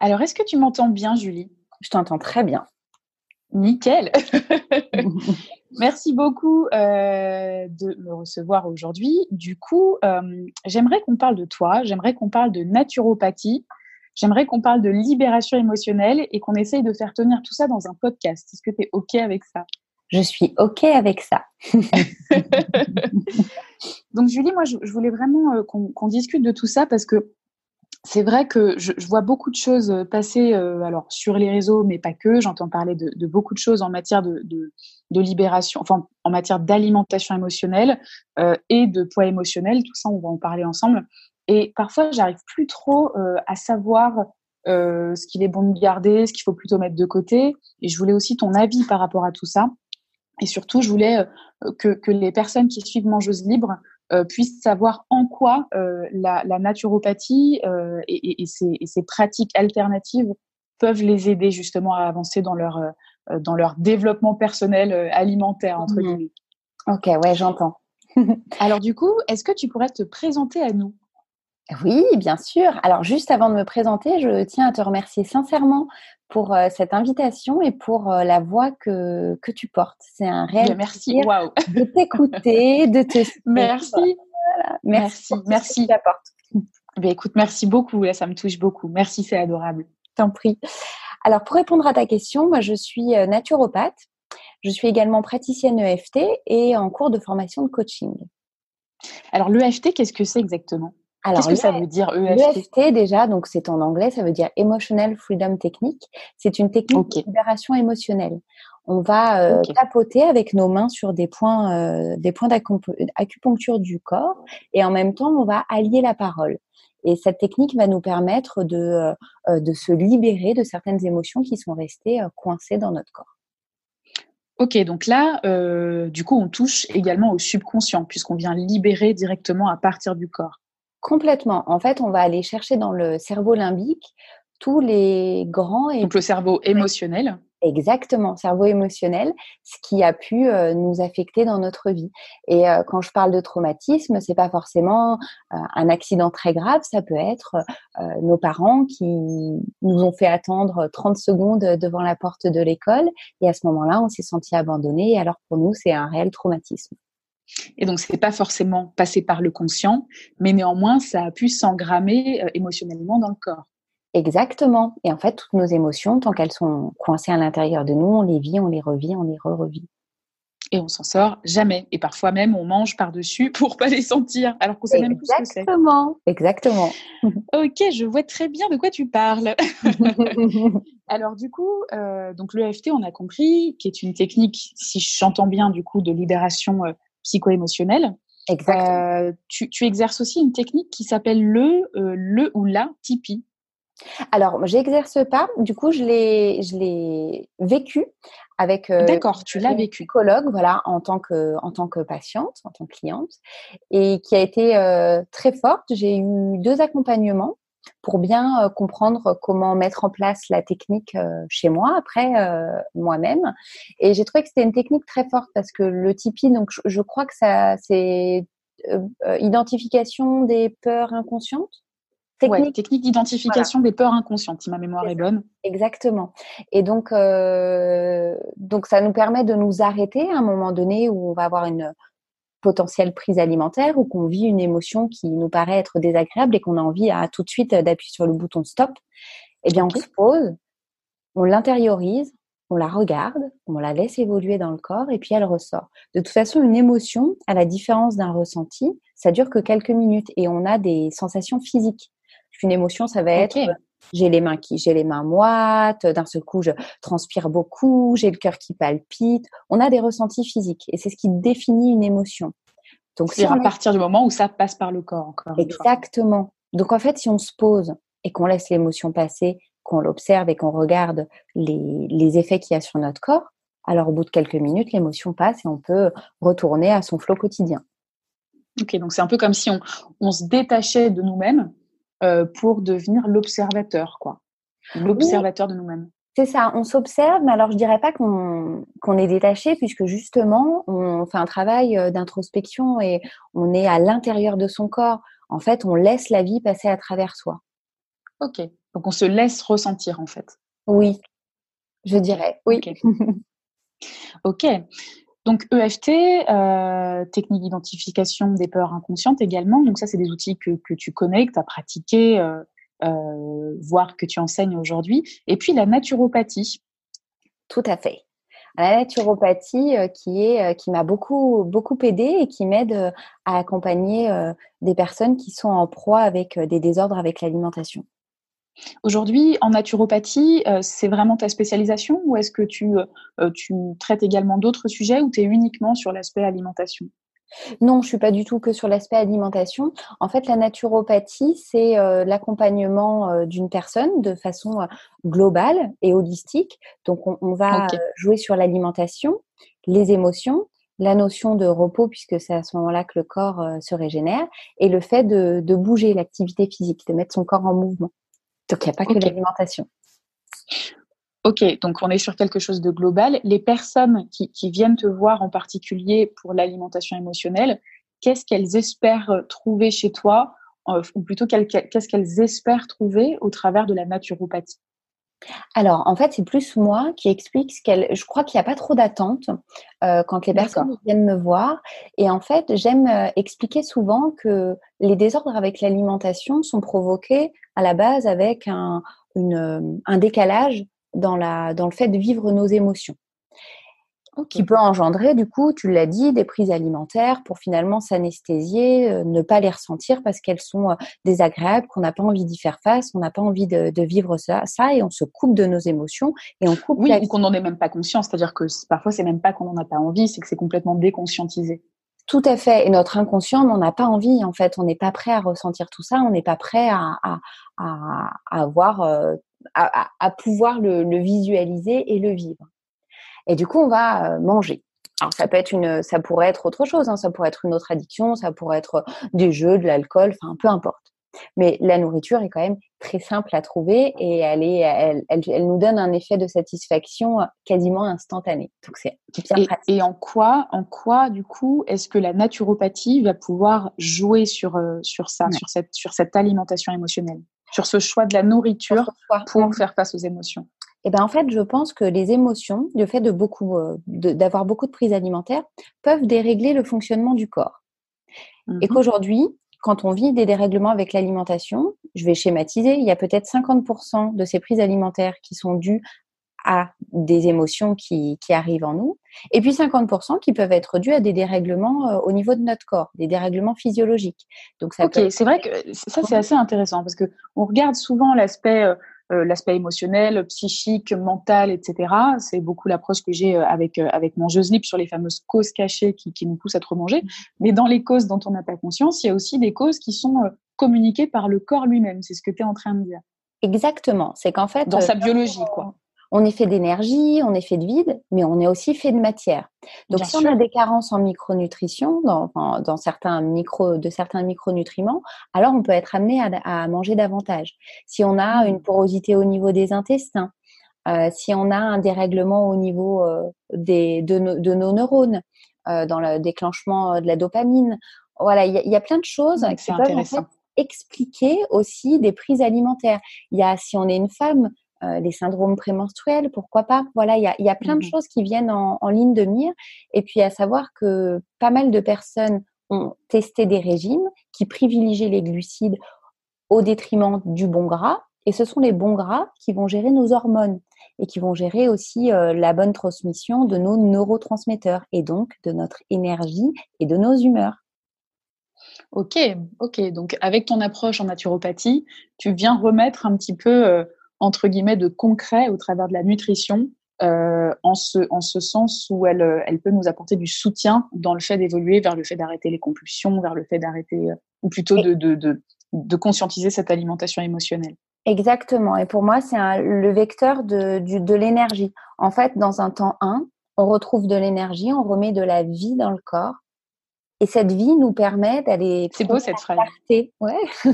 Alors, est-ce que tu m'entends bien, Julie? Je t'entends très bien. Nickel. Merci beaucoup euh, de me recevoir aujourd'hui. Du coup, euh, j'aimerais qu'on parle de toi, j'aimerais qu'on parle de naturopathie, j'aimerais qu'on parle de libération émotionnelle et qu'on essaye de faire tenir tout ça dans un podcast. Est-ce que tu es OK avec ça? Je suis OK avec ça. Donc, Julie, moi, je, voulais vraiment euh, qu'on discute de tout ça parce que c'est vrai que je, vois beaucoup de choses euh, passer euh, alors sur les réseaux, mais pas que. J'entends parler de, beaucoup de choses en matière de, libération, enfin en matière d'alimentation émotionnelle euh, et de poids émotionnel. Tout ça, on va en parler ensemble. Et parfois, j'arrive plus trop à savoir ce qu'il est bon de garder, ce qu'il faut plutôt mettre de côté. Et je voulais aussi ton avis par rapport à tout ça. Et surtout, je voulais que, que les personnes qui suivent Mangeuse Libre euh, puissent savoir en quoi euh, la, la, naturopathie euh, et, et, ses, et, ses, pratiques alternatives peuvent les aider justement à avancer dans leur, dans leur développement personnel alimentaire, entre mmh. guillemets. Ok, ouais, j'entends. Alors du coup, est-ce que tu pourrais te présenter à nous? Oui, bien sûr. Alors juste avant de me présenter, je tiens à te remercier sincèrement pour euh, cette invitation et pour euh, la voix que, que tu portes. C'est un réel merci. Wow. de t'écouter, de te Merci. Merci. Merci. merci. Ben, écoute, merci beaucoup. Là, ça me touche beaucoup. Merci, c'est adorable. T'en prie. Alors, pour répondre à ta question, moi, je suis euh, naturopathe. Je suis également praticienne EFT et en cours de formation de coaching. Alors, l'EFT, qu'est-ce que c'est exactement? Qu'est-ce que ça veut dire EFT EFT déjà, donc c'est en anglais, ça veut dire Emotional Freedom Technique. C'est une technique de libération émotionnelle. On va euh, tapoter avec nos mains sur des points, euh, des points d'acupuncture du corps, et en même temps, on va allier la parole. Et cette technique va nous permettre de, euh, de se libérer de certaines émotions qui sont restées coincées dans notre corps. Ok, donc là, du coup, on touche également au subconscient, puisqu'on vient libérer directement à partir du corps. Complètement. En fait, on va aller chercher dans le cerveau limbique tous les grands et donc le cerveau émotionnel. Exactement, cerveau émotionnel, ce qui a pu euh, nous affecter dans notre vie. Et euh, quand je parle de traumatisme, c'est pas forcément euh, un accident très grave, ça peut être nos parents qui nous ont fait attendre 30 secondes devant la porte de l'école et à ce moment-là, on s'est senti abandonné. Et alors pour nous, c'est un réel traumatisme. Et donc, ce n'est pas forcément passé par le conscient, mais néanmoins, ça a pu s'engrammer euh, émotionnellement dans le corps. Exactement. Et en fait, toutes nos émotions, tant qu'elles sont coincées à l'intérieur de nous, on les vit, on les revit, on les re-revit. Et on s'en sort jamais. Et parfois même, on mange par-dessus pour pas les sentir, alors qu'on sait même plus ce que c'est. Exactement. Exactement. ok, je vois très bien de quoi tu parles. alors du coup, euh, donc l'EFT, on a compris, qui est une technique, si j'entends bien, du coup, de libération euh, psycho-émotionnel. Euh, tu, exerces aussi une technique qui s'appelle le, euh, le ou la Tipeee. Alors, j'exerce pas. Du coup, je l'ai, je l'ai vécu avec. Euh, D'accord, tu l'as vécu. Psychologue, voilà, en tant que, en tant que patiente, en tant que cliente, et qui a été très forte. J'ai eu deux accompagnements pour bien euh, comprendre comment mettre en place la technique euh, chez moi, après euh, moi-même. Et j'ai trouvé que c'était une technique très forte parce que le Tipeee, donc je, crois que ça, c'est identification des peurs inconscientes? Technique, technique d'identification des peurs inconscientes, si ma mémoire est, bonne. Exactement. Et donc, donc ça nous permet de nous arrêter à un moment donné où on va avoir une potentielle prise alimentaire ou qu'on vit une émotion qui nous paraît être désagréable et qu'on a envie à tout de suite d'appuyer sur le bouton stop, eh bien on se pose, on l'intériorise, on la regarde, on la laisse évoluer dans le corps et puis elle ressort. De toute façon, une émotion, à la différence d'un ressenti, ça dure que quelques minutes et on a des sensations physiques. Une émotion, ça va être j'ai les mains qui, j'ai les mains moites, d'un seul coup je transpire beaucoup, j'ai le cœur qui palpite. On a des ressentis physiques et c'est ce qui définit une émotion. Donc c'est à partir du moment où ça passe par le corps encore. Exactement. Donc en fait, si on se pose et qu'on laisse l'émotion passer, qu'on l'observe et qu'on regarde les, les effets qu'il y a sur notre corps, alors au bout de quelques minutes, l'émotion passe et on peut retourner à son flot quotidien. Ok, donc c'est un peu comme si on, on se détachait de nous-mêmes euh, pour devenir l'observateur, quoi. L'observateur de nous-mêmes. C'est ça, on s'observe, mais alors je dirais pas qu'on est détaché, puisque justement, on fait un travail euh, d'introspection et on est à l'intérieur de son corps. En fait, on laisse la vie passer à travers soi. Ok. Donc on se laisse ressentir en fait. Oui, je dirais, oui. Ok. Donc EFT, euh, technique d'identification des peurs inconscientes également. Donc ça, c'est des outils que, tu connais, que tu as pratiqué, euh, euh, voire que tu enseignes aujourd'hui. Et puis la naturopathie. Tout à fait. La naturopathie qui est qui m'a beaucoup beaucoup aidé et qui m'aide à accompagner des personnes qui sont en proie avec des désordres avec l'alimentation. Aujourd'hui, en naturopathie, c'est vraiment ta spécialisation ou est-ce que tu, tu traites également d'autres sujets ou tu es uniquement sur l'aspect alimentation? Non, je suis pas du tout que sur l'aspect alimentation. En fait, la naturopathie, c'est euh, l'accompagnement euh, d'une personne de façon euh, globale et holistique. Donc, on, va jouer sur l'alimentation, les émotions, la notion de repos, puisque c'est à ce moment-là que le corps se régénère, et le fait de, bouger, l'activité physique, de mettre son corps en mouvement. Donc, il n'y a pas que l'alimentation. Ok, donc on est sur quelque chose de global. Les personnes qui, viennent te voir en particulier pour l'alimentation émotionnelle, qu'est-ce qu'elles espèrent trouver chez toi, euh, ou plutôt qu'est-ce qu'elles espèrent trouver au travers de la naturopathie? Alors, en fait, c'est plus moi qui explique ce qu'elle. Je crois qu'il n'y a pas trop d'attente euh, quand les personnes viennent me voir. Et en fait, j'aime euh, expliquer souvent que les désordres avec l'alimentation sont provoqués à la base avec un, un décalage dans, la, dans le fait de vivre nos émotions. Qui peut engendrer, du coup, tu l'as dit, des prises alimentaires pour finalement s'anesthésier, euh, ne pas les ressentir parce qu'elles sont euh, désagréables, qu'on n'a pas envie d'y faire face, on n'a pas envie de, de, vivre ça, ça, et on se coupe de nos émotions et on coupe. Oui, ou qu'on n'en ait même pas conscience, c'est-à-dire que parfois c'est même pas qu'on n'en a pas envie, c'est que c'est complètement déconscientisé. Tout à fait. Et notre inconscient n'en a pas envie. En fait, on n'est pas prêt à ressentir tout ça. On n'est pas prêt à, à, à, à avoir euh, à, pouvoir le, visualiser et le vivre. Et du coup, on va euh, manger. Alors ça peut être une, ça pourrait être autre chose. Hein. Ça pourrait être une autre addiction. Ça pourrait être des jeux, de l'alcool. Enfin, peu importe. Mais la nourriture est quand même très simple à trouver et elle, est, elle, elle, nous donne un effet de satisfaction quasiment instantané. Donc c'est bien et, pratique. Et en quoi, en quoi du coup, est-ce que la naturopathie va pouvoir jouer sur, euh, sur ça, sur, cette, sur cette alimentation émotionnelle? Sur ce choix de la nourriture pour faire face aux émotions eh ben en fait, je pense que les émotions, le fait de beaucoup, euh, d'avoir beaucoup de prises alimentaires, peuvent dérégler le fonctionnement du corps. Et mhm. qu'aujourd'hui, quand on vit des dérèglements avec l'alimentation, je vais schématiser, il y a peut-être 50% de ces prises alimentaires qui sont dues à des émotions qui, qui, arrivent en nous, et puis 50% qui peuvent être dus à des dérèglements euh, au niveau de notre corps, des dérèglements physiologiques. Donc ça ok, c'est vrai que ça c'est assez intéressant parce que on regarde souvent l'aspect euh, euh, l'aspect émotionnel, psychique, mental, etc. C'est beaucoup l'approche que j'ai avec avec mon jeu slip sur les fameuses causes cachées qui, qui nous poussent à trop manger. Mais dans les causes dont on n'a pas conscience, il y a aussi des causes qui sont communiquées par le corps lui-même. C'est ce que tu es en train de dire. Exactement. C'est qu'en fait, dans sa biologie, quoi on est fait d'énergie, on est fait de vide, mais on est aussi fait de matière. Donc, si on a des carences en micronutrition, dans, dans certains micro, de certains micronutriments, alors on peut être amené à, manger davantage. Si on a mmh. une porosité au niveau des intestins, euh, si on a un dérèglement au niveau euh, des, de, nos neurones, euh, dans le déclenchement de la dopamine, voilà, il y, a plein de choses qui peuvent expliquer aussi des prises alimentaires. Il y a, si on est une femme, euh, les syndromes prémenstruels, pourquoi pas? Voilà, il y a, y a, plein de mmh choses qui viennent en, en, ligne de mire. Et puis à savoir que pas mal de personnes ont testé des régimes qui privilégient les glucides au détriment du bon gras. Et ce sont les bons gras qui vont gérer nos hormones et qui vont gérer aussi euh, la bonne transmission de nos neurotransmetteurs et donc de notre énergie et de nos humeurs. Ok, ok. Donc avec ton approche en naturopathie, tu viens remettre un petit peu euh, entre guillemets de concret au travers de la nutrition euh, en, ce, en ce sens où elle, euh, elle peut nous apporter du soutien dans le fait d'évoluer vers le fait d'arrêter les compulsions, vers le fait d'arrêter, euh, ou plutôt de, de, de, de, conscientiser cette alimentation émotionnelle. Exactement. Et pour moi, c'est le vecteur de, de l'énergie. En fait, dans un temps 1, on retrouve de l'énergie, on remet de la vie dans le corps. Et cette vie nous permet d'aller. C'est beau cette phrase. Ouais.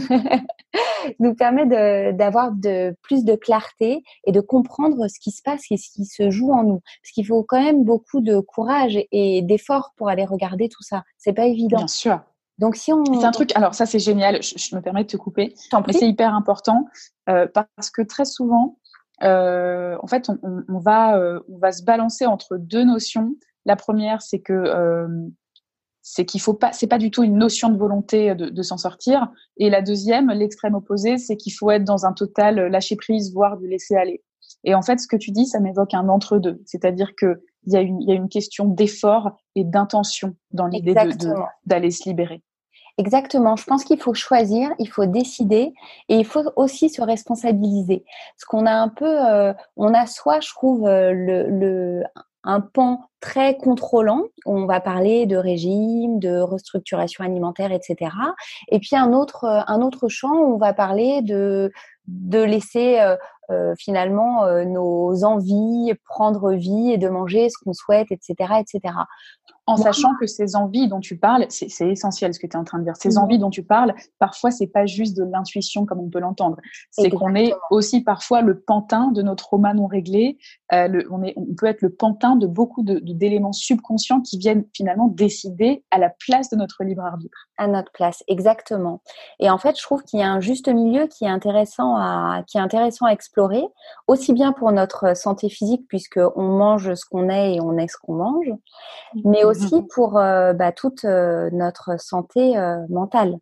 nous permet d'avoir de, plus de clarté et de comprendre ce qui se passe et ce qui se joue en nous. Parce qu'il faut quand même beaucoup de courage et d'effort pour aller regarder tout ça. C'est pas évident. Bien sûr. Donc si on c'est un truc alors ça c'est génial, je, me permets de te couper, mais c'est hyper important euh, parce que très souvent euh, en fait on, on, va euh, on va se balancer entre deux notions. La première c'est que euh, c'est qu'il faut pas c'est pas du tout une notion de volonté de, de s'en sortir et la deuxième l'extrême opposé c'est qu'il faut être dans un total lâcher prise voire du laisser aller. Et en fait, ce que tu dis, ça m'évoque un entre-deux. C'est-à-dire qu'il y, a une, y a une question d'effort et d'intention dans l'idée d'aller se libérer. Exactement. Je pense qu'il faut choisir, il faut décider et il faut aussi se responsabiliser. Ce qu'on a un peu, euh, on a soit, je trouve, euh, le, le, un pan très contrôlant. On va parler de régime, de restructuration alimentaire, etc. Et puis un autre, un autre champ où on va parler de de laisser euh, euh, finalement euh, nos envies prendre vie et de manger ce qu'on souhaite, etc., etc. En sachant que ces envies dont tu parles, c'est essentiel ce que tu es en train de dire. Ces envies dont tu parles, parfois c'est pas juste de l'intuition comme on peut l'entendre. C'est qu'on est aussi parfois le pantin de nos traumas non réglés. Euh, on, est, on peut être le pantin de beaucoup d'éléments subconscients qui viennent finalement décider à la place de notre libre arbitre. À notre place, exactement. Et en fait, je trouve qu'il y a un juste milieu qui est intéressant à, qui est intéressant à explorer, aussi bien pour notre santé physique puisque on mange ce qu'on est et on est ce qu'on mange, mais aussi aussi mmh pour euh, bah, toute euh, notre santé euh, mentale.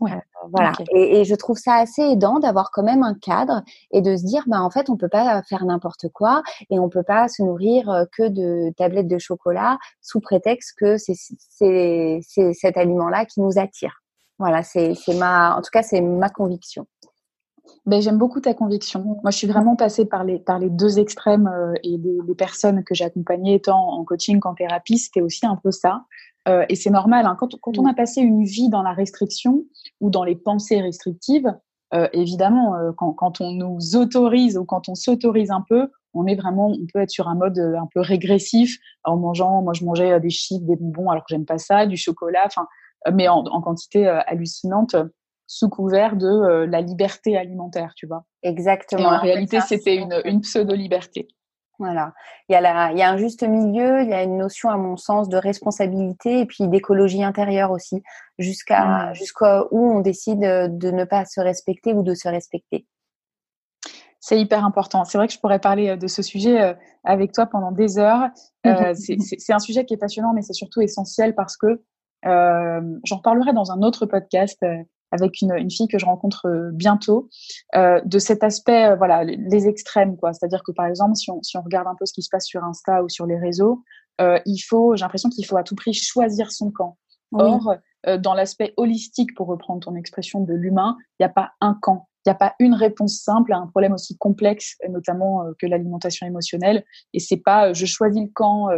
voilà. Et, je trouve ça assez aidant d'avoir quand même un cadre et de se dire, bah, en fait, on peut pas faire n'importe quoi et on peut pas se nourrir que de tablettes de chocolat sous prétexte que c'est cet aliment-là qui nous attire. Voilà, c'est ma, en tout cas, c'est ma conviction. Ben, j'aime beaucoup ta conviction. Moi, je suis vraiment passée par les, deux extrêmes euh, et les, personnes que j'ai accompagnées, tant en coaching qu'en thérapie, c'était aussi un peu ça. Euh, et c'est normal, hein. quand, on a passé une vie dans la restriction ou dans les pensées restrictives, euh, évidemment, quand, on nous autorise ou quand on s'autorise un peu, on est vraiment, on peut être sur un mode un peu régressif en mangeant. Moi, je mangeais des chips, des bonbons, alors que j'aime pas ça, du chocolat, enfin, mais en quantité hallucinante sous couvert de euh, la liberté alimentaire, tu vois. Exactement. en réalité, c'était une, une pseudo-liberté. Voilà. Il y, a la, il y a un juste milieu, il y a une notion, à mon sens, de responsabilité et puis d'écologie intérieure aussi, jusqu'à mmh. jusqu'à où on décide de ne pas se respecter ou de se respecter. C'est hyper important. C'est vrai que je pourrais parler euh, de ce sujet euh, avec toi pendant des heures. Euh, c'est un sujet qui est passionnant, mais c'est surtout essentiel parce que euh, j'en reparlerai dans un autre podcast avec une, une, fille que je rencontre euh, bientôt, euh, de cet aspect, euh, voilà, les extrêmes, quoi. C'est-à-dire que par exemple, si on, si on regarde un peu ce qui se passe sur Insta ou sur les réseaux, euh, il faut, j'ai l'impression qu'il faut à tout prix choisir son camp. Or, euh, dans l'aspect holistique, pour reprendre ton expression de l'humain, il n'y a pas un camp. Il n'y a pas une réponse simple à un problème aussi complexe, notamment que l'alimentation émotionnelle. Et c'est pas je choisis le camp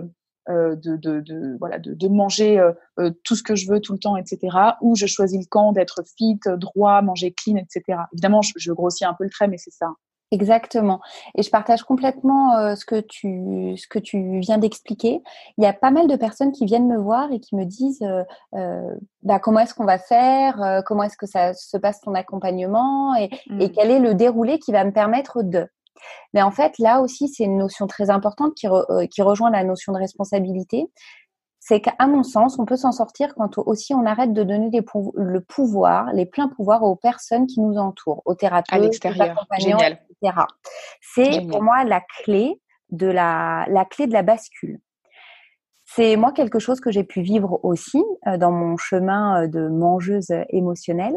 de, de, de, voilà, de, de manger euh, euh, tout ce que je veux tout le temps, etc. Ou je choisis le camp d'être fit, droit, manger clean, etc. Évidemment, je, je grossis un peu le trait, mais c'est ça. Exactement. Et je partage complètement ce que tu ce que tu viens d'expliquer. Il y a pas mal de personnes qui viennent me voir et qui me disent euh, bah, comment est-ce qu'on va faire, comment est-ce que ça se passe ton accompagnement et, et mmh. quel est le déroulé qui va me permettre de. Mais en fait, là aussi, c'est une notion très importante qui, euh, qui rejoint la notion de responsabilité. C'est qu'à mon sens, on peut s'en sortir quand aussi on arrête de donner le pouvoir, les pleins pouvoirs aux personnes qui nous entourent, aux thérapeutes, aux accompagnants, etc. C'est pour moi la clé de la, la clé de la bascule. C'est moi quelque chose que j'ai pu vivre aussi euh, dans mon chemin euh, de mangeuse émotionnelle.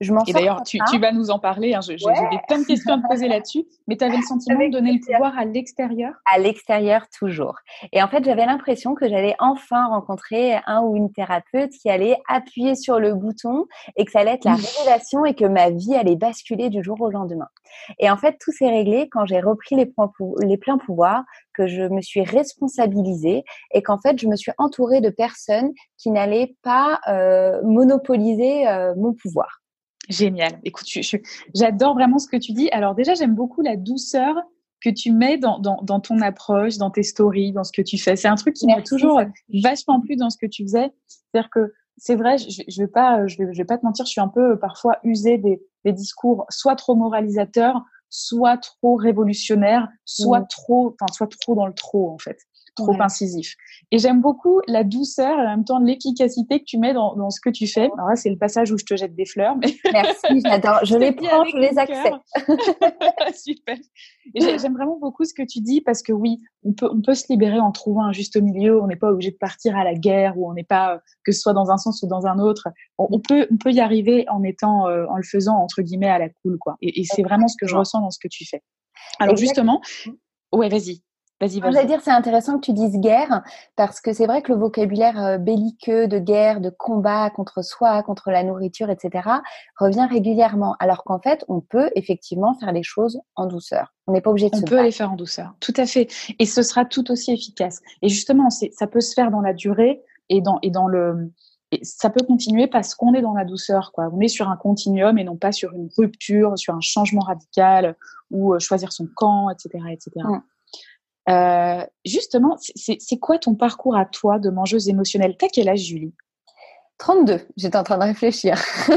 Et d'ailleurs, tu, tu, vas nous en parler. Hein. J'ai plein de questions à te poser là-dessus. Mais tu avais le sentiment de donner le pouvoir à l'extérieur? À l'extérieur, toujours. Et en fait, j'avais l'impression que j'allais enfin rencontrer un ou une thérapeute qui allait appuyer sur le bouton et que ça allait être la révélation et que ma vie allait basculer du jour au lendemain. Et en fait, tout s'est réglé quand j'ai repris les, les pleins pouvoirs, que je me suis responsabilisée et qu'en fait, je me suis entourée de personnes qui n'allaient pas euh, monopoliser euh, mon pouvoir. Génial. Écoute, j'adore vraiment ce que tu dis. Alors déjà, j'aime beaucoup la douceur que tu mets dans, dans, dans, ton approche, dans tes stories, dans ce que tu fais. C'est un truc qui m'a toujours vachement plu dans ce que tu faisais. C'est-à-dire que c'est vrai, je, je vais pas, je vais, je vais pas te mentir, je suis un peu parfois usée des, des discours soit trop moralisateurs, soit trop révolutionnaires, soit mmh. trop, enfin, soit trop dans le trop en fait trop incisif. Et j'aime beaucoup la douceur et en même temps l'efficacité que tu mets dans, dans, ce que tu fais. Alors là, c'est le passage où je te jette des fleurs. Mais... Merci, j'adore. Je les prends, je les accepte. Super. J'aime vraiment beaucoup ce que tu dis parce que oui, on peut, on peut se libérer en trouvant un juste milieu. On n'est pas obligé de partir à la guerre ou on n'est pas, que ce soit dans un sens ou dans un autre. On, peut, on peut y arriver en étant, euh, en le faisant entre guillemets à la cool, quoi. Et, et c'est vraiment ce que je ressens dans ce que tu fais. Alors justement, ouais, vas-y. Vas-y, vas-y. J'allais dire, c'est intéressant que tu dises guerre, parce que c'est vrai que le vocabulaire euh, belliqueux de guerre, de combat contre soi, contre la nourriture, etc., revient régulièrement. Alors qu'en fait, on peut effectivement faire les choses en douceur. On n'est pas obligé de on se peut les faire en douceur, tout à fait. Et ce sera tout aussi efficace. Et justement, ça peut se faire dans la durée et dans, et dans le, et ça peut continuer parce qu'on est dans la douceur, quoi. On est sur un continuum et non pas sur une rupture, sur un changement radical ou euh, choisir son camp, etc., etc. Euh, justement, c'est quoi ton parcours à toi de mangeuse émotionnelle? T'as quel âge, Julie? 32. J'étais en train de réfléchir.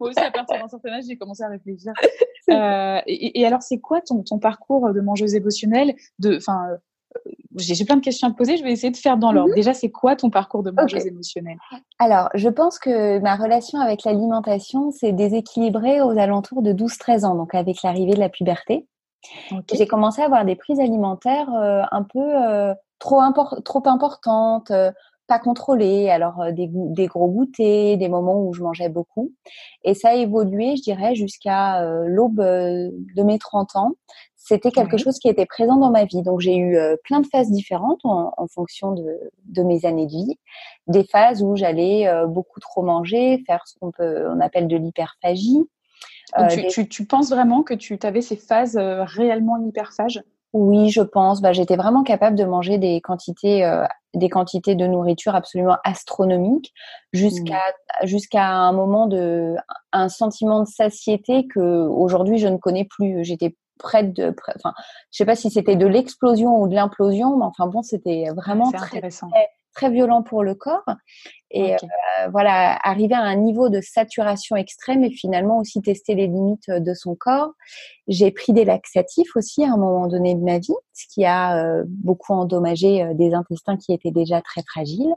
Moi aussi, à partir d'un certain âge, j'ai commencé à réfléchir. Euh, et, alors, c'est quoi ton, ton, parcours de mangeuse émotionnelle? De, euh, j'ai plein de questions à te poser. Je vais essayer de faire dans l'ordre. Mhm. Déjà, c'est quoi ton parcours de mangeuse émotionnelle? Alors, je pense que ma relation avec l'alimentation s'est déséquilibrée aux alentours de 12-13 ans, donc avec l'arrivée de la puberté. J'ai commencé à avoir des prises alimentaires euh, un peu euh, trop, trop importantes, euh, pas contrôlées. Alors des, des, gros goûters, des moments où je mangeais beaucoup. Et ça a évolué, je dirais, jusqu'à l'aube de mes 30 ans. C'était quelque chose qui était présent dans ma vie. Donc j'ai eu plein de phases différentes en, en fonction de, de, mes années de vie. Des phases où j'allais beaucoup trop manger, faire ce qu'on on appelle de l'hyperphagie. Euh, tu, penses vraiment que tu avais ces phases euh, réellement hyperphages? Oui, je pense. Bah, J'étais vraiment capable de manger des quantités, euh, des quantités de nourriture absolument astronomiques jusqu'à mmh. jusqu'à un moment de un sentiment de satiété que aujourd'hui je ne connais plus. J'étais prête de, enfin, je sais pas si c'était de l'explosion ou de l'implosion, mais enfin bon, c'était vraiment très, très, très violent pour le corps. Et euh, voilà, arriver à un niveau de saturation extrême et finalement aussi tester les limites de son corps. J'ai pris des laxatifs aussi à un moment donné de ma vie, ce qui a euh, beaucoup endommagé euh, des intestins qui étaient déjà très fragiles.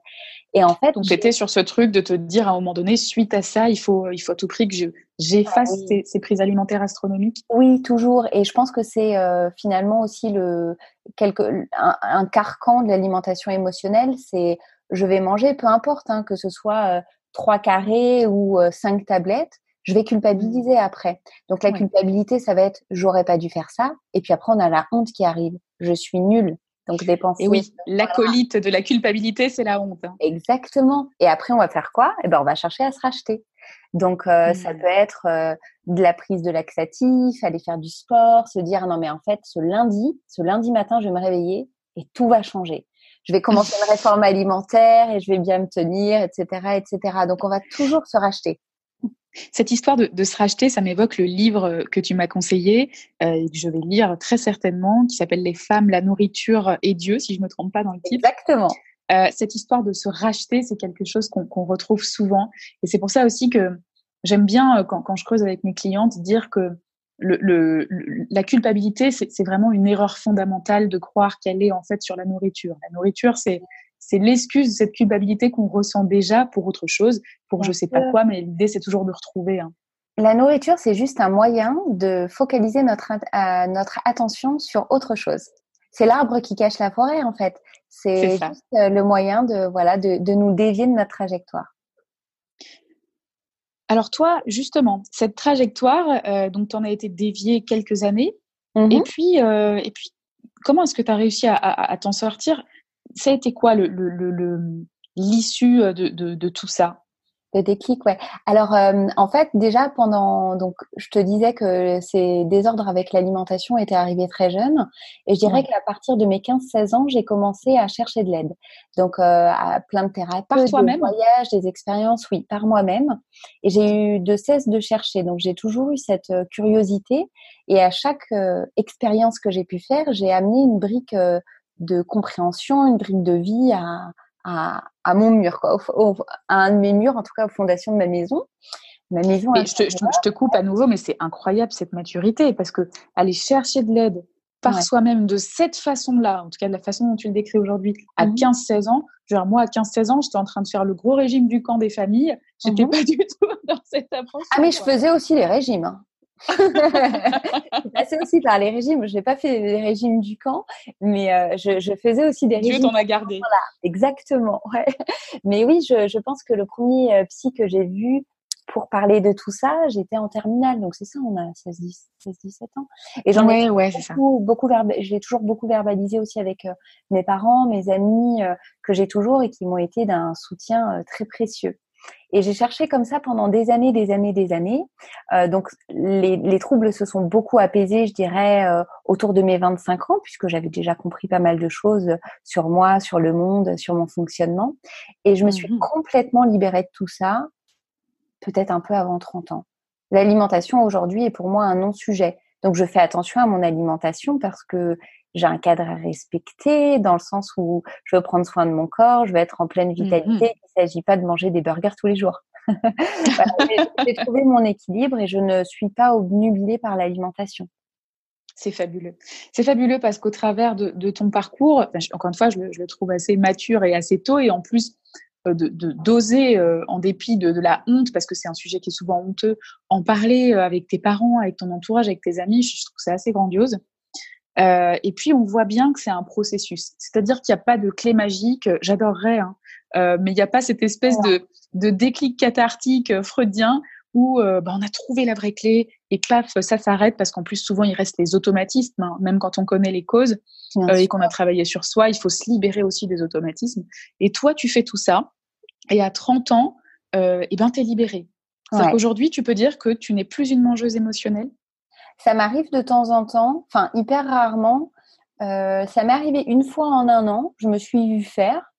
Et en fait, donc j'étais sur ce truc de te dire à un moment donné, suite à ça, il faut, il faut à tout prix que j'efface ah ces, ces, prises alimentaires astronomiques? Oui, toujours. Et je pense que c'est finalement aussi le quelque un, un carcan de l'alimentation émotionnelle. C'est je vais manger, peu importe, hein, que ce soit euh, trois carrés ou euh, cinq tablettes, je vais culpabiliser après. Donc la culpabilité, ça va être j'aurais pas dû faire ça. Et puis après, on a la honte qui arrive. Je suis nulle. Donc dépenser. Et oui, l'acolyte de la culpabilité, c'est la honte. Hein. Exactement. Et après, on va faire quoi? Eh ben, on va chercher à se racheter. Donc euh, ça mmh. peut être de la prise de laxatif, aller faire du sport, se dire non mais en fait, ce lundi, ce lundi matin, je vais me réveiller et tout va changer je vais commencer une réforme alimentaire et je vais bien me tenir, etc., etc. Donc, on va toujours se racheter. Cette histoire de, se racheter, ça m'évoque le livre que tu m'as conseillé euh, et que je vais lire très certainement, qui s'appelle Les femmes, la nourriture et Dieu, si je ne me trompe pas dans le titre. Exactement. Euh, cette histoire de se racheter, c'est quelque chose qu'on retrouve souvent. Et c'est pour ça aussi que j'aime bien, euh, quand, quand, je creuse avec mes clientes, dire que le, la culpabilité, c'est vraiment une erreur fondamentale de croire qu'elle est en fait sur la nourriture. La nourriture, c'est c'est l'excuse de cette culpabilité qu'on ressent déjà pour autre chose, pour je sais pas quoi, mais l'idée c'est toujours de retrouver. Hein. La nourriture, c'est juste un moyen de focaliser notre, notre attention sur autre chose. C'est l'arbre qui cache la forêt en fait. C'est juste euh, le moyen de voilà de, de nous dévier de notre trajectoire. Alors toi, justement, cette trajectoire, euh, donc tu en as été déviée quelques années, et mmh puis euh, et puis comment est-ce que tu as réussi à, t'en sortir? Ça a été quoi l'issue le, le, de, de, tout ça? Le déclic, ouais. Alors, euh, en fait, déjà pendant, donc, je te disais que ces désordres avec l'alimentation étaient arrivés très jeune, et je dirais qu'à partir de mes 15-16 ans, j'ai commencé à chercher de l'aide. Donc, euh, à plein de thérapeutes, par toi-même, voyages, des expériences, oui, par moi-même. Et j'ai eu de cesse de chercher. Donc, j'ai toujours eu cette euh, curiosité, et à chaque expérience que j'ai pu faire, j'ai amené une brique de compréhension, une brique de vie à à, mon mur, quoi, à un de mes murs, en tout cas aux fondations de ma maison. Ma maison. je, te, je, te, coupe à nouveau, mais c'est incroyable cette maturité parce que aller chercher de l'aide par soi-même de cette façon-là, en tout cas de la façon dont tu le décris aujourd'hui, à 15-16 mmh ans, genre moi à 15-16 ans, j'étais en train de faire le gros régime du camp des familles. J'étais mmh pas du tout dans cette approche. Ah mais je faisais aussi les régimes. Hein. passé aussi par les régimes. Je n'ai pas fait les régimes du camp, mais euh, je, faisais aussi des régimes. Dieu t'en a gardé. Voilà, exactement. Ouais. Mais oui, je, je, pense que le premier euh, psy que j'ai vu pour parler de tout ça, j'étais en terminale. Donc c'est ça, on a 16, 17 ans. Et j'en ai ouais, beaucoup, beaucoup j'ai toujours beaucoup verbalisé aussi avec euh, mes parents, mes amis que j'ai toujours et qui m'ont été d'un soutien très précieux. Et j'ai cherché comme ça pendant des années, des années, des années. Euh, donc les, les, troubles se sont beaucoup apaisés, je dirais, euh, autour de mes 25 ans, puisque j'avais déjà compris pas mal de choses sur moi, sur le monde, sur mon fonctionnement. Et je me suis mmh complètement libérée de tout ça, peut-être un peu avant 30 ans. L'alimentation aujourd'hui est pour moi un non-sujet. Donc je fais attention à mon alimentation parce que j'ai un cadre à respecter dans le sens où je veux prendre soin de mon corps, je veux être en pleine mmh vitalité. Il ne s'agit pas de manger des burgers tous les jours. j'ai trouvé mon équilibre et je ne suis pas obnubilée par l'alimentation. C'est fabuleux. C'est fabuleux parce qu'au travers de, ton parcours, encore une fois, je le, trouve assez mature et assez tôt, et en plus euh, de d'oser, euh, en dépit de, de, la honte, parce que c'est un sujet qui est souvent honteux, en parler euh, avec tes parents, avec ton entourage, avec tes amis, je trouve que c'est assez grandiose. Euh, et puis, on voit bien que c'est un processus. C'est-à-dire qu'il n'y a pas de clé magique. J'adorerais, hein, euh, mais il n'y a pas cette espèce de, de déclic cathartique euh, freudien où euh, bah, on a trouvé la vraie clé et paf, ça s'arrête parce qu'en plus, souvent, il reste les automatismes. Hein, même quand on connaît les causes euh, et qu'on a travaillé sur soi, il faut se libérer aussi des automatismes. Et toi, tu fais tout ça. Et à 30 ans, euh, et eh ben, tu es libérée. C'est-à-dire qu'aujourd'hui, tu peux dire que tu n'es plus une mangeuse émotionnelle ça m'arrive de temps en temps, enfin hyper rarement. Euh, ça m'est arrivé une fois en un an. Je me suis vu faire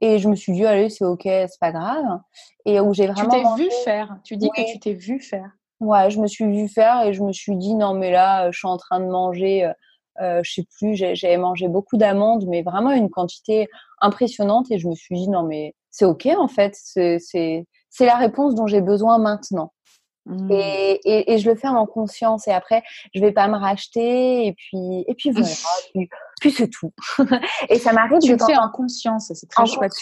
et je me suis dit allez c'est ok, c'est pas grave. Et où j'ai vraiment. Tu t'es vu faire. Tu dis que tu t'es vu faire. Ouais, je me suis vu faire et je me suis dit non mais là je suis en train de manger. Euh, euh je sais plus, j'avais mangé beaucoup d'amandes, mais vraiment une quantité impressionnante. Et je me suis dit non mais c'est ok en fait, c'est c'est la réponse dont j'ai besoin maintenant. Mmh. Et, et, et, je le fais en conscience. Et après, je vais pas me racheter. Et puis, et puis voilà. puis, puis c'est tout. et ça m'arrive. Tu le fais en conscience. C'est très chouette.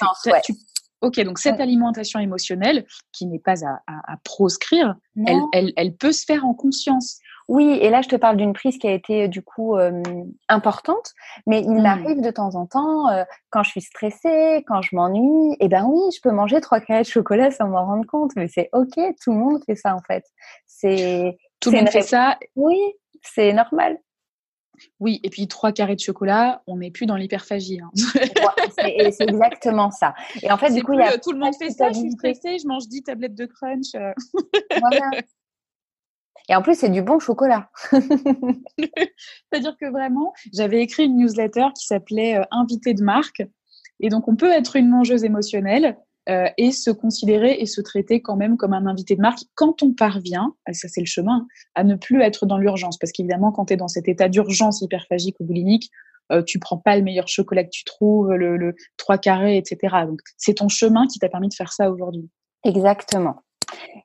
Ok, donc cette alimentation émotionnelle, qui n'est pas à, à, à proscrire, elle, elle, elle, peut se faire en conscience. Oui, et là, je te parle d'une prise qui a été du coup euh, importante, mais il mmh. m'arrive de temps en temps, euh, quand je suis stressée, quand je m'ennuie, et eh ben oui, je peux manger trois carrés de chocolat sans m'en rendre compte, mais c'est ok, tout le monde fait ça en fait. C'est tout le monde fait ça. Oui, c'est normal. Oui, et puis trois carrés de chocolat, on n'est plus dans l'hyperphagie. Hein. c'est exactement ça. Et en fait, du coup, il y a tout le monde fait ça. Je suis stressée, je mange 10 tablettes de crunch. Euh. Voilà. Et en plus, c'est du bon chocolat. C'est-à-dire que vraiment, j'avais écrit une newsletter qui s'appelait euh, Invité de marque. Et donc, on peut être une mangeuse émotionnelle euh, et se considérer et se traiter quand même comme un invité de marque quand on parvient, ça c'est le chemin, à ne plus être dans l'urgence. Parce qu'évidemment, quand tu es dans cet état d'urgence hyperphagique ou boulimique, euh, tu prends pas le meilleur chocolat que tu trouves, le, le 3 carrés, etc. Donc, c'est ton chemin qui t'a permis de faire ça aujourd'hui. Exactement.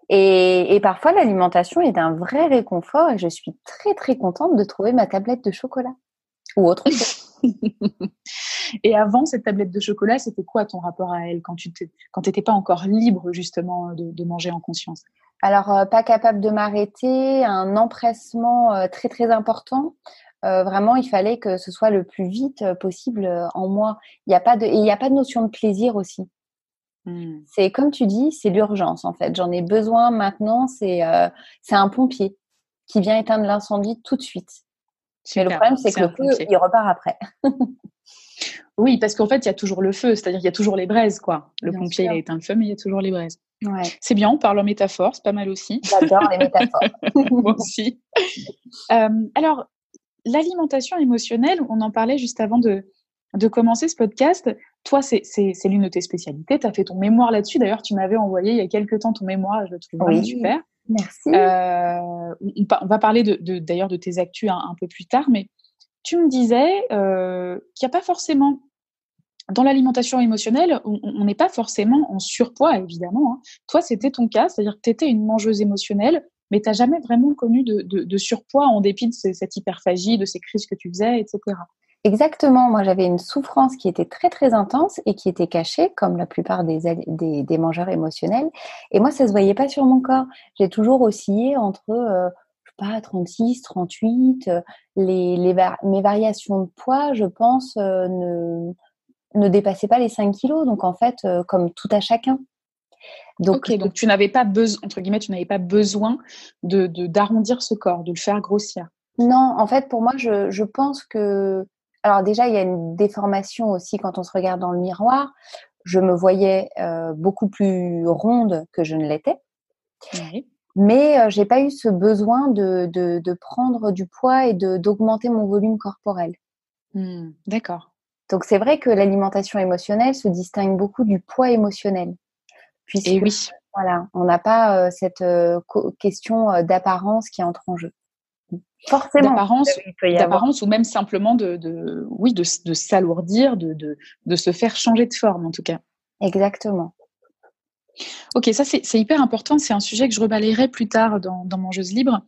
Et, parfois, l'alimentation est d'un vrai réconfort et je suis très très contente de trouver ma tablette de chocolat ou autre chose. et avant cette tablette de chocolat, c'était quoi ton rapport à elle quand tu n'étais pas encore libre justement de, manger en conscience? Alors, euh, pas capable de m'arrêter, un empressement euh, très très important. Euh, vraiment, il fallait que ce soit le plus vite possible en moi. Il n'y a pas de, il n'y a pas de notion de plaisir aussi. Mmh. C'est comme tu dis, c'est l'urgence en fait. J'en ai besoin maintenant. C'est euh, un pompier qui vient éteindre l'incendie tout de suite. Mais le problème, c'est que le feu, il repart après. oui, parce qu'en fait, il y a toujours le feu, c'est-à-dire qu'il y a toujours les braises, quoi. Le pompier, il a éteint le feu, mais il y a toujours les braises. Ouais. C'est bien, on parle en métaphore, c'est pas mal aussi. J'adore les métaphores. Moi aussi. Euh, alors, l'alimentation émotionnelle, on en parlait juste avant de, de commencer ce podcast. Toi, c'est l'une de tes spécialités. Tu as fait ton mémoire là-dessus. D'ailleurs, tu m'avais envoyé il y a quelques temps ton mémoire. Je le trouve vraiment super. Merci. Euh, on, va parler de, d'ailleurs de, tes actus un, peu plus tard, mais tu me disais euh, qu'il n'y a pas forcément dans l'alimentation émotionnelle, on n'est pas forcément en surpoids, évidemment. Hein. Toi, c'était ton cas, c'est-à-dire que tu étais une mangeuse émotionnelle mais tu n'as jamais vraiment connu de, de, surpoids en dépit de cette hyperphagie, de ces crises que tu faisais, etc. Exactement, moi j'avais une souffrance qui était très très intense et qui était cachée, comme la plupart des, des, des mangeurs émotionnels. Et moi, ça se voyait pas sur mon corps. J'ai toujours oscillé entre, euh, je sais pas, 36, 38. Les, les mes variations de poids, je pense, euh, ne, ne dépassaient pas les 5 kilos. Donc en fait, euh, comme tout à chacun. Donc, donc tu n'avais pas besoin, entre guillemets, tu n'avais pas besoin de d'arrondir ce corps, de le faire grossir. Non, en fait, pour moi, je, je pense que alors déjà, il y a une déformation aussi quand on se regarde dans le miroir. Je me voyais euh, beaucoup plus ronde que je ne l'étais. Mais euh, j'ai pas eu ce besoin de, de, prendre du poids et d'augmenter mon volume corporel. Mmh, d'accord. Donc c'est vrai que l'alimentation émotionnelle se distingue beaucoup du poids émotionnel. Puisque, et oui. Voilà, on n'a pas euh, cette question d'apparence qui entre en jeu forcément. d'apparence ou même simplement de, de oui de, de s'alourdir de, de, de se faire changer de forme en tout cas. Exactement. Ok ça c'est hyper important. C'est un sujet que je rebalayerai plus tard dans, dans Mangeuse libre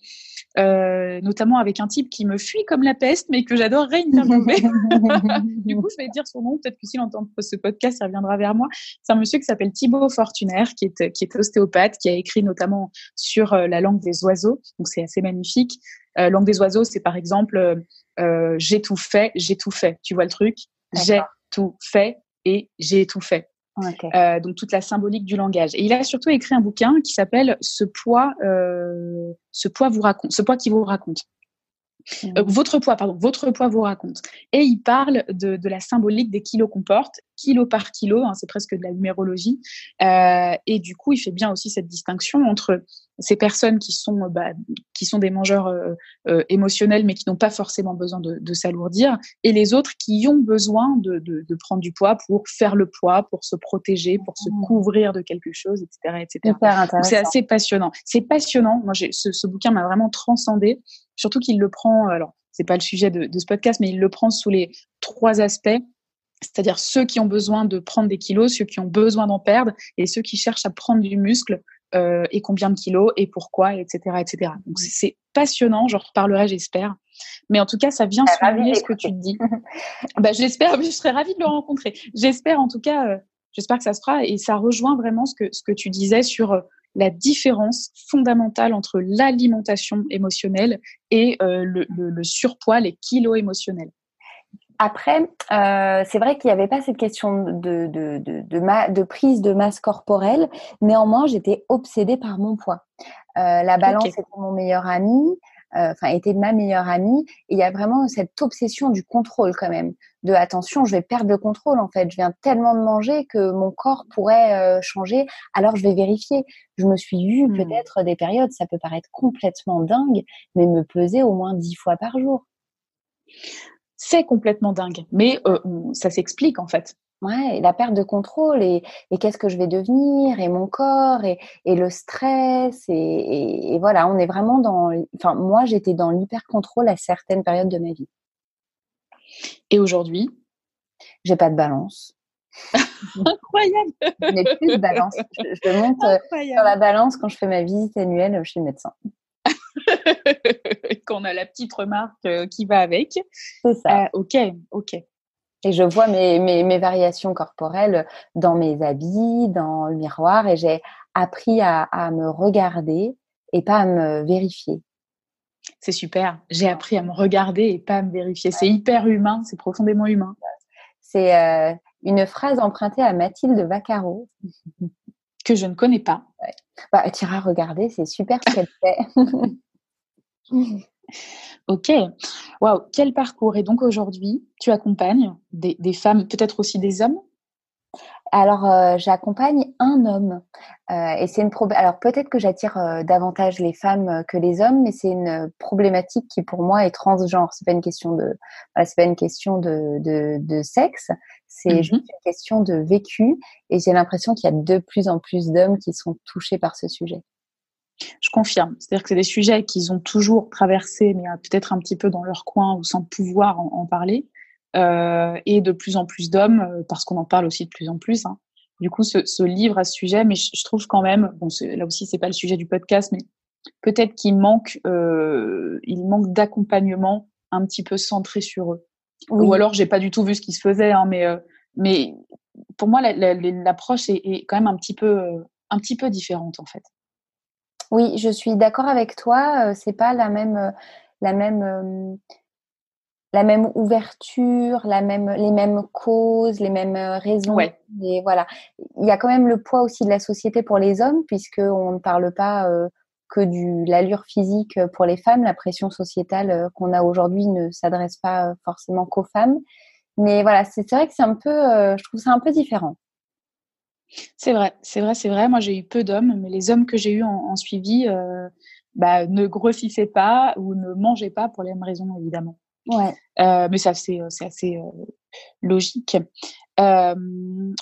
euh, notamment avec un type qui me fuit comme la peste, mais que j'adorerais interviewer. du coup, je vais dire son nom, peut-être que s'il entend ce podcast, il reviendra vers moi. C'est un monsieur qui s'appelle Thibaut Fortunaire, qui est, qui est ostéopathe, qui a écrit notamment sur euh, la langue des oiseaux, donc c'est assez magnifique. Euh, langue des oiseaux, c'est par exemple euh, j'ai tout fait, j'ai tout fait. Tu vois le truc? J'ai tout fait et j'ai tout fait. Euh, donc toute la symbolique du langage. Et il a surtout écrit un bouquin qui s'appelle Ce poids, euh, ce poids vous raconte, ce poids qui vous raconte. Euh, votre poids, pardon, votre poids vous raconte. Et il parle de, de la symbolique des kilos qu'on porte, kilo par kilo, hein, c'est presque de la numérologie. Euh, et du coup, il fait bien aussi cette distinction entre ces personnes qui sont, bah, qui sont des mangeurs euh, euh émotionnels, mais qui n'ont pas forcément besoin de, de s'alourdir, et les autres qui ont besoin de, de, de, prendre du poids pour faire le poids, pour se protéger, pour se mmh. couvrir de quelque chose, etc., etc. C'est assez passionnant. C'est passionnant. Moi, ce, ce bouquin m'a vraiment transcendé Surtout qu'il le prend, alors c'est pas le sujet de, ce podcast, mais il le prend sous les trois aspects c'est-à-dire ceux qui ont besoin de prendre des kilos, ceux qui ont besoin d'en perdre, et ceux qui cherchent à prendre du muscle, euh, et combien de kilos, et pourquoi, etc. etc. Donc c'est passionnant, j'en reparlerai, j'espère. Mais en tout cas, ça vient souligner ce que tu dis. bah, j'espère, je serais ravie de le rencontrer. J'espère en tout cas, euh, j'espère que ça se fera, et ça rejoint vraiment ce que, ce que tu disais sur euh, la différence fondamentale entre l'alimentation émotionnelle et euh, le, surpoids, les kilos émotionnels. Après, euh, c'est vrai qu'il n'y avait pas cette question de, de, de, de, prise de masse corporelle. Néanmoins, j'étais obsédée par mon poids. Euh, la balance était mon meilleur ami. Euh, enfin était ma meilleure amie. Et il y a vraiment cette obsession du contrôle quand même, de attention, je vais perdre le contrôle en fait. Je viens tellement de manger que mon corps pourrait euh, changer. Alors je vais vérifier. Je me suis vue mmh. peut-être des périodes, ça peut paraître complètement dingue, mais me peser au moins dix fois par jour. C'est complètement dingue, mais euh, ça s'explique en fait. Ouais, la perte de contrôle et, et qu'est-ce que je vais devenir et mon corps et, et le stress et, et, voilà, on est vraiment dans. Enfin, moi, j'étais dans l'hyper contrôle à certaines périodes de ma vie. Et aujourd'hui? J'ai pas de balance. Incroyable. Je n'ai plus de balance. Je, monte euh, sur la balance quand je fais ma visite annuelle chez le médecin. Qu'on a la petite remarque euh, qui va avec. C'est ça. Euh, ok, ok. Et je vois mes, mes, mes, variations corporelles dans mes habits, dans le miroir, et j'ai appris à, à, me regarder et pas à me vérifier. C'est super. J'ai appris à me regarder et pas à me vérifier. C'est hyper humain, c'est profondément humain. C'est euh, une phrase empruntée à Mathilde Vaccaro. que je ne connais pas. Ouais. Bah, tu iras regarder, c'est super ce qu'elle fait. Ok, waouh, quel parcours. Et donc aujourd'hui, tu accompagnes des, femmes, peut-être aussi des hommes? Alors, euh, j'accompagne un homme euh, et c'est une alors peut-être que j'attire euh, davantage les femmes que les hommes, mais c'est une problématique qui pour moi est transgenre. C'est pas une question de, c'est pas une question de, de, sexe, c'est mmh juste une question de vécu. Et j'ai l'impression qu'il y a de plus en plus d'hommes qui sont touchés par ce sujet. Je confirme. C'est-à-dire que c'est des sujets qu'ils ont toujours traversés, mais euh, peut-être un petit peu dans leur coin ou sans pouvoir en, parler. Euh, et de plus en plus d'hommes, euh, parce qu'on en parle aussi de plus en plus. Hein. Du coup, ce, ce, livre à ce sujet, mais je, trouve quand même, bon, là aussi, c'est pas le sujet du podcast, mais peut-être qu'il manque, euh, il manque d'accompagnement un petit peu centré sur eux. Ou alors, j'ai pas du tout vu ce qui se faisait, hein, mais, euh, mais pour moi, l'approche est, est, quand même un petit peu, un petit peu différente en fait. Oui, je suis d'accord avec toi. C'est pas la même, la même la même ouverture, la même, les mêmes causes, les mêmes raisons. Et voilà. Il y a quand même le poids aussi de la société pour les hommes, puisqu'on ne parle pas euh, que de l'allure physique pour les femmes. La pression sociétale euh, qu'on a aujourd'hui ne s'adresse pas forcément qu'aux femmes. Mais voilà, c'est vrai que c'est un peu, je trouve ça un peu différent. C'est vrai, c'est vrai, c'est vrai. Moi, j'ai eu peu d'hommes, mais les hommes que j'ai eus en, suivi bah, ne grossissaient pas ou ne mangeaient pas pour les mêmes raisons, évidemment. Ouais. Euh, mais c'est assez, c'est assez euh, logique. Euh,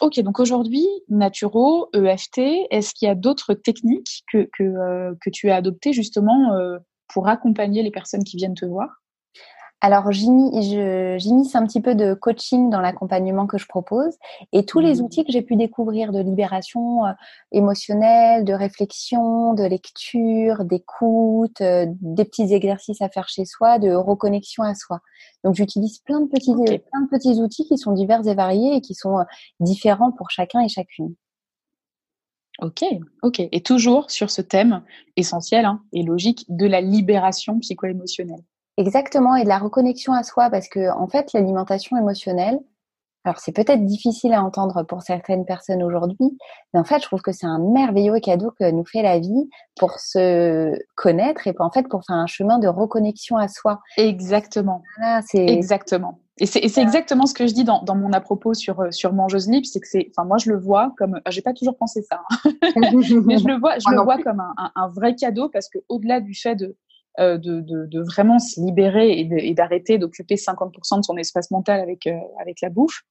ok, donc aujourd'hui, Naturo, EFT, est-ce qu'il y a d'autres techniques que, que, que tu as adoptées justement pour accompagner les personnes qui viennent te voir? Alors, j'immisce un petit peu de coaching dans l'accompagnement que je propose et tous les mmh. outils que j'ai pu découvrir de libération euh, émotionnelle, de réflexion, de lecture, d'écoute, euh, des petits exercices à faire chez soi, de reconnexion à soi. Donc, j'utilise plein de petits, plein de petits outils qui sont divers et variés et qui sont euh, différents pour chacun et chacune. Ok, ok. Et toujours sur ce thème essentiel hein, et logique de la libération psycho-émotionnelle. Exactement, et de la reconnexion à soi, parce que en fait, l'alimentation émotionnelle, alors c'est peut-être difficile à entendre pour certaines personnes aujourd'hui, mais en fait, je trouve que c'est un merveilleux cadeau que nous fait la vie pour se connaître et en fait pour faire un chemin de reconnexion à soi. Exactement. c'est exactement. Et c'est exactement ce que je dis dans, dans mon à propos sur euh, sur mangeuse libre, c'est que c'est, enfin moi je le vois comme, j'ai pas toujours pensé ça, hein. mais je le vois, je le vois comme un, un, vrai cadeau parce que au-delà du fait de de, de, vraiment se libérer et d'arrêter d'occuper 50% de son espace mental avec, euh, avec la bouffe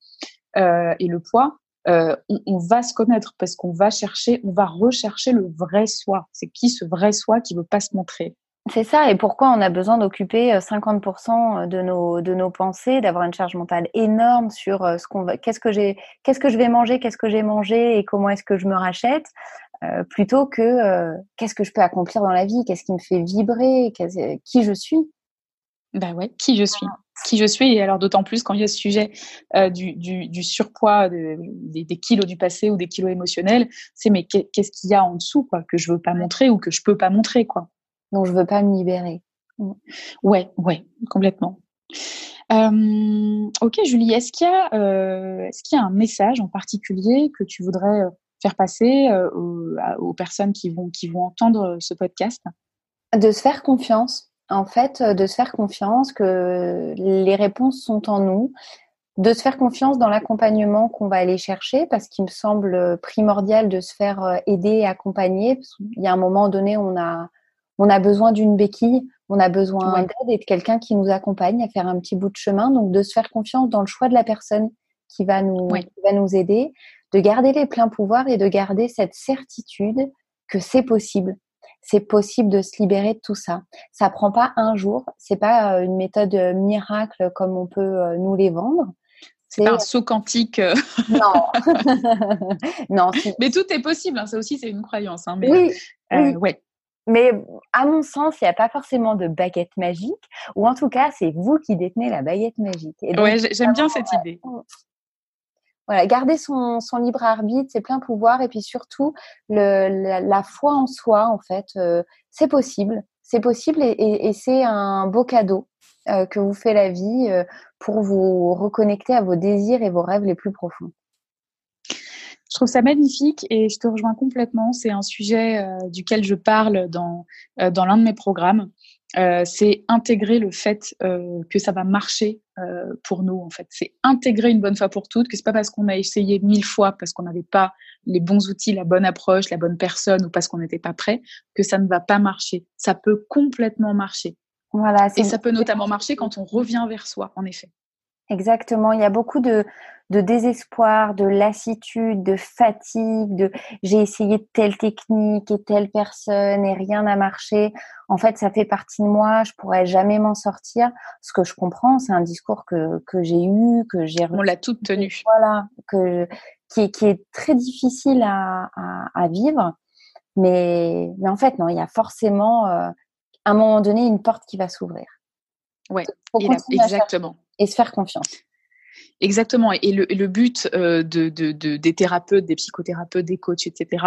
euh, et le poids, euh, on, on, va se connaître parce qu'on va chercher, on va rechercher le vrai soi. C'est qui ce vrai soi qui veut pas se montrer? C'est ça, et pourquoi on a besoin d'occuper 50% de nos de nos pensées, d'avoir une charge mentale énorme sur ce qu'on va, qu'est-ce que j'ai, qu'est-ce que je vais manger, qu'est-ce que j'ai mangé et comment est-ce que je me rachète, euh, plutôt que euh, qu'est-ce que je peux accomplir dans la vie, qu'est-ce qui me fait vibrer, qui je suis. Bah ouais, qui je suis. Qui je suis, et alors d'autant plus quand il y a ce sujet euh, du, du, du, surpoids, des, des, kilos du passé ou des kilos émotionnels, c'est mais qu'est-ce qu'il y a en dessous, quoi, que je veux pas montrer ou que je peux pas montrer, quoi. Donc je veux pas me libérer. Mm. Ouais, ouais, complètement. Euh, ok, Julie, est-ce qu'il y a, euh, est-ce qu'il y a un message en particulier que tu voudrais faire passer euh, aux, personnes qui vont, qui vont entendre ce podcast De se faire confiance. En fait, euh, de se faire confiance que les réponses sont en nous, de se faire confiance dans l'accompagnement qu'on va aller chercher parce qu'il me semble primordial de se faire euh, aider et accompagner. Il y a un moment donné, on a, on a besoin d'une béquille, on a besoin d'aide et de quelqu'un qui nous accompagne à faire un petit bout de chemin. Donc, de se faire confiance dans le choix de la personne qui va nous, qui va nous aider, de garder les pleins pouvoirs et de garder cette certitude que c'est possible. C'est possible de se libérer de tout ça. Ça prend pas un jour. C'est pas euh, une méthode euh, miracle comme on peut euh, nous les vendre. C'est un saut quantique. Non. non. Mais tout est possible. Hein. Ça aussi, c'est une croyance. Hein. Mais, oui. Ouais. Mais à mon sens, il n'y a pas forcément de baguette magique, ou en tout cas, c'est vous qui détenez la baguette magique. Oui, ouais, j'aime bien cette idée voilà, garder son, son, libre arbitre, ses pleins pouvoirs, et puis surtout le, la, foi en soi, en fait, euh, c'est possible, c'est possible, et, c'est un beau cadeau euh, que vous fait la vie euh, pour vous reconnecter à vos désirs et vos rêves les plus profonds. Je trouve ça magnifique et je te rejoins complètement. C'est un sujet duquel je parle dans, dans l'un de mes programmes. Euh, c'est intégrer le fait euh, que ça va marcher euh, pour nous en fait. C'est intégrer une bonne fois pour toutes que c'est pas parce qu'on a essayé mille fois parce qu'on n'avait pas les bons outils, la bonne approche, la bonne personne ou parce qu'on n'était pas prêt que ça ne va pas marcher. Ça peut complètement marcher. Voilà. Et ça peut notamment marcher quand on revient vers soi, en effet. Exactement. Il y a beaucoup de, de désespoir, de lassitude, de fatigue, de j'ai essayé telle technique et telle personne et rien n'a marché. En fait, ça fait partie de moi, je pourrais jamais m'en sortir. Ce que je comprends, c'est un discours que, que j'ai eu, que j'ai On l'a toute tenue. Voilà, que, qui, est, qui est très difficile à, à, à vivre. Mais, mais en fait, non, il y a forcément, à un moment donné, une porte qui va s'ouvrir. Oui, exactement. Et se faire confiance. Exactement. Et le, but euh, de, des thérapeutes, des psychothérapeutes, des coachs, etc.,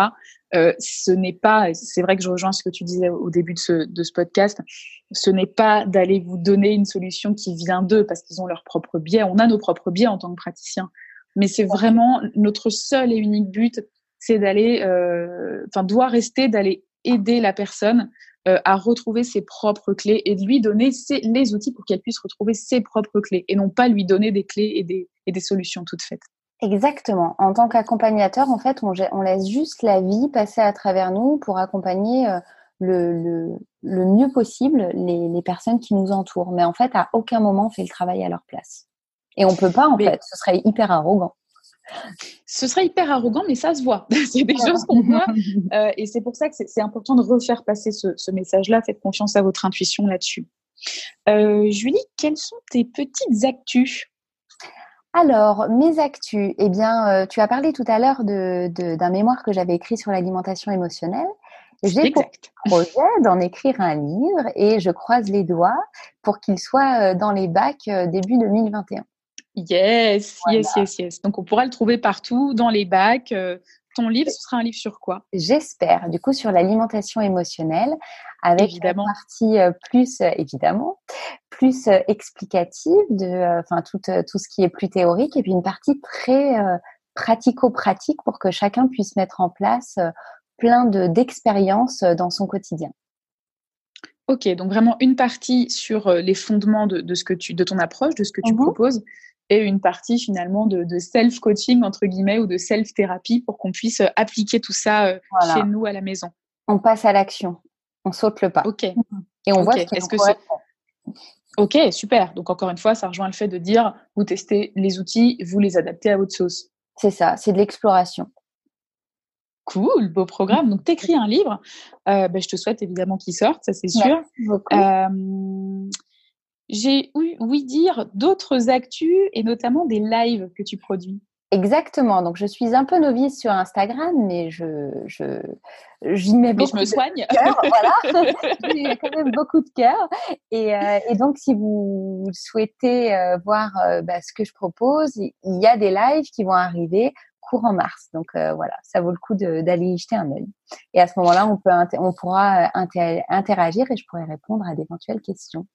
euh, ce n'est pas, c'est vrai que je rejoins ce que tu disais au début de ce, de ce podcast, ce n'est pas d'aller vous donner une solution qui vient d'eux parce qu'ils ont leur propre biais. On a nos propres biais en tant que praticiens. Mais c'est vraiment notre seul et unique but, c'est d'aller, euh, enfin, doit rester d'aller aider la personne euh, à retrouver ses propres clés et de lui donner les outils pour qu'elle puisse retrouver ses propres clés et non pas lui donner des clés et des, et des solutions toutes faites. Exactement. En tant qu'accompagnateur, en fait, on, on, laisse juste la vie passer à travers nous pour accompagner euh, le, le, le, mieux possible les, les, personnes qui nous entourent. Mais en fait, à aucun moment, on fait le travail à leur place. Et on peut pas, en fait. Ce serait hyper arrogant. Ce serait hyper arrogant, mais ça se voit. c'est des choses qu'on voit. Euh, et c'est pour ça que c'est important de refaire passer ce, message-là. Faites confiance à votre intuition là-dessus. Euh, Julie, quelles sont tes petites actus? Alors, mes actus, eh bien, euh, tu as parlé tout à l'heure d'un de, mémoire que j'avais écrit sur l'alimentation émotionnelle. J'ai pour projet d'en écrire un livre et je croise les doigts pour qu'il soit dans les bacs début 2021. Yes, yes, yes, yes. Donc on pourra le trouver partout, dans les bacs. Euh, ton livre, ce sera un livre sur quoi? J'espère, du coup, sur l'alimentation émotionnelle, avec évidemment. une partie euh, plus, euh, évidemment, plus explicative de, enfin, tout, tout ce qui est plus théorique, et puis une partie très pratico-pratique pour que chacun puisse mettre en place plein d'expériences dans son quotidien. Ok, donc vraiment une partie sur les fondements de, ce que tu, de ton approche, de ce que tu mmh proposes, et une partie finalement de, self-coaching entre guillemets ou de self-thérapie pour qu'on puisse euh, appliquer tout ça euh, chez nous à la maison. On passe à l'action, on saute le pas. Ok. Et on voit ce que Ok, super. Donc encore une fois, ça rejoint le fait de dire vous testez les outils, vous les adaptez à votre sauce. C'est ça, c'est de l'exploration. Cool, beau programme. Donc, tu écris un livre. Euh, ben, je te souhaite évidemment qu'il sorte, ça c'est sûr. Euh, j'ai ouï dire d'autres actus et notamment des lives que tu produis. Exactement. Donc, je suis un peu novice sur Instagram, mais je, je, j'y mets beaucoup je me soigne. de cœur. voilà. J'ai quand même beaucoup de cœur. Et, euh, et, donc, si vous souhaitez euh, voir euh, bah, ce que je propose, il y a des lives qui vont arriver courant mars. Donc, voilà, ça vaut le coup d'aller y jeter un œil. Et à ce moment-là, on, peut on pourra interagir et je pourrai répondre à d'éventuelles questions.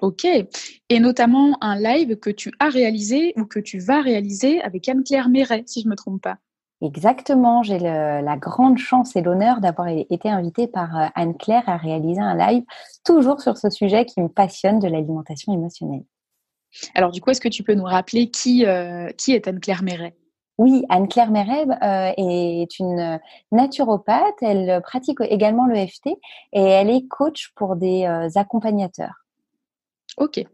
Ok. Et notamment un live que tu as réalisé ou que tu vas réaliser avec Anne-Claire Méret, si je ne me trompe pas. Exactement. J'ai la grande chance et l'honneur d'avoir été invitée par euh, Anne-Claire à réaliser un live toujours sur ce sujet qui me passionne de l'alimentation émotionnelle. Alors, du coup, est-ce que tu peux nous rappeler qui, euh, qui est Anne-Claire Méret? Oui, Anne-Claire Méret euh, est une naturopathe. Elle pratique également l'EFT et elle est coach pour des accompagnateurs. Ok.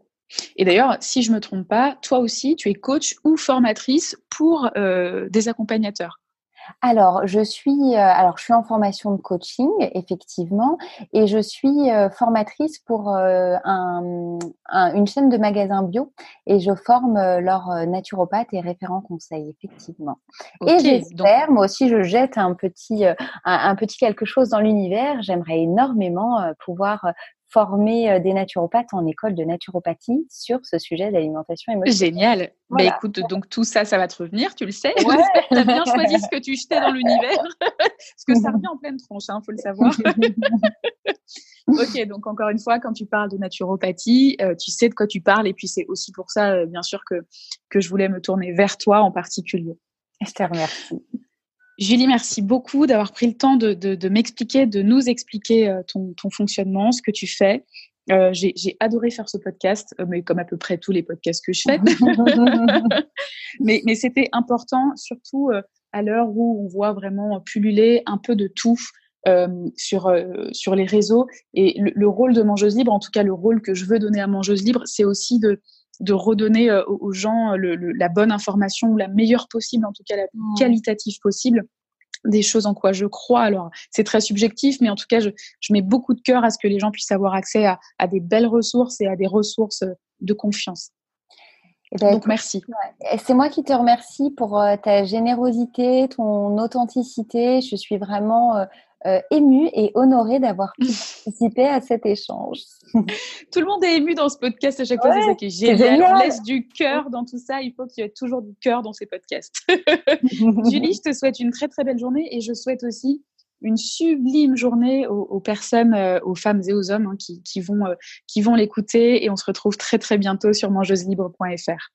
Et d'ailleurs, si je me trompe pas, toi aussi, tu es coach ou formatrice pour euh, des accompagnateurs. Alors, je suis, euh, alors, je suis en formation de coaching, effectivement, et je suis euh, formatrice pour un, une chaîne de magasins bio, et je forme leurs naturopathes et référents conseils, effectivement. et j'espère, moi aussi, je jette un petit, un, petit quelque chose dans l'univers. J'aimerais énormément pouvoir former euh, des naturopathes en école de naturopathie sur ce sujet d'alimentation émotionnelle. Génial. Bah, écoute, donc tout ça, ça va te revenir, tu le sais. Ouais. tu as bien choisi ce que tu jetais dans l'univers. Parce que ça revient en pleine tronche, il hein, faut le savoir. ok, donc encore une fois, quand tu parles de naturopathie, euh, tu sais de quoi tu parles. Et puis c'est aussi pour ça, euh, bien sûr, que, que je voulais me tourner vers toi en particulier. Je te remercie. Julie, merci beaucoup d'avoir pris le temps de, m'expliquer, de nous expliquer euh, ton, fonctionnement, ce que tu fais. Euh, j'ai adoré faire ce podcast, euh, mais comme à peu près tous les podcasts que je fais. mais, c'était important, surtout à l'heure où on voit vraiment pulluler un peu de tout sur, sur les réseaux. Et le, rôle de Mangeuse Libre, en tout cas le rôle que je veux donner à Mangeuse Libre, c'est aussi de, de redonner aux gens la bonne information ou la meilleure possible, en tout cas la plus mmh. qualitative possible des choses en quoi je crois. Alors, c'est très subjectif, mais en tout cas, je, mets beaucoup de cœur à ce que les gens puissent avoir accès à, des belles ressources et à des ressources de confiance. Eh ben, Donc, merci. C'est moi qui te remercie pour euh, ta générosité, ton authenticité. Je suis vraiment euh, émue et honorée d'avoir participé à cet échange. tout le monde est ému dans ce podcast à chaque fois, c'est ça qui est génial. On laisse du cœur dans tout ça. Il faut qu'il y ait toujours du cœur dans ces podcasts. Julie, je te souhaite une très très belle journée et je souhaite aussi une sublime journée aux, personnes, euh, aux femmes et aux hommes hein, qui, vont, euh, qui vont l'écouter. Et on se retrouve très très bientôt sur mangeuselibre.fr.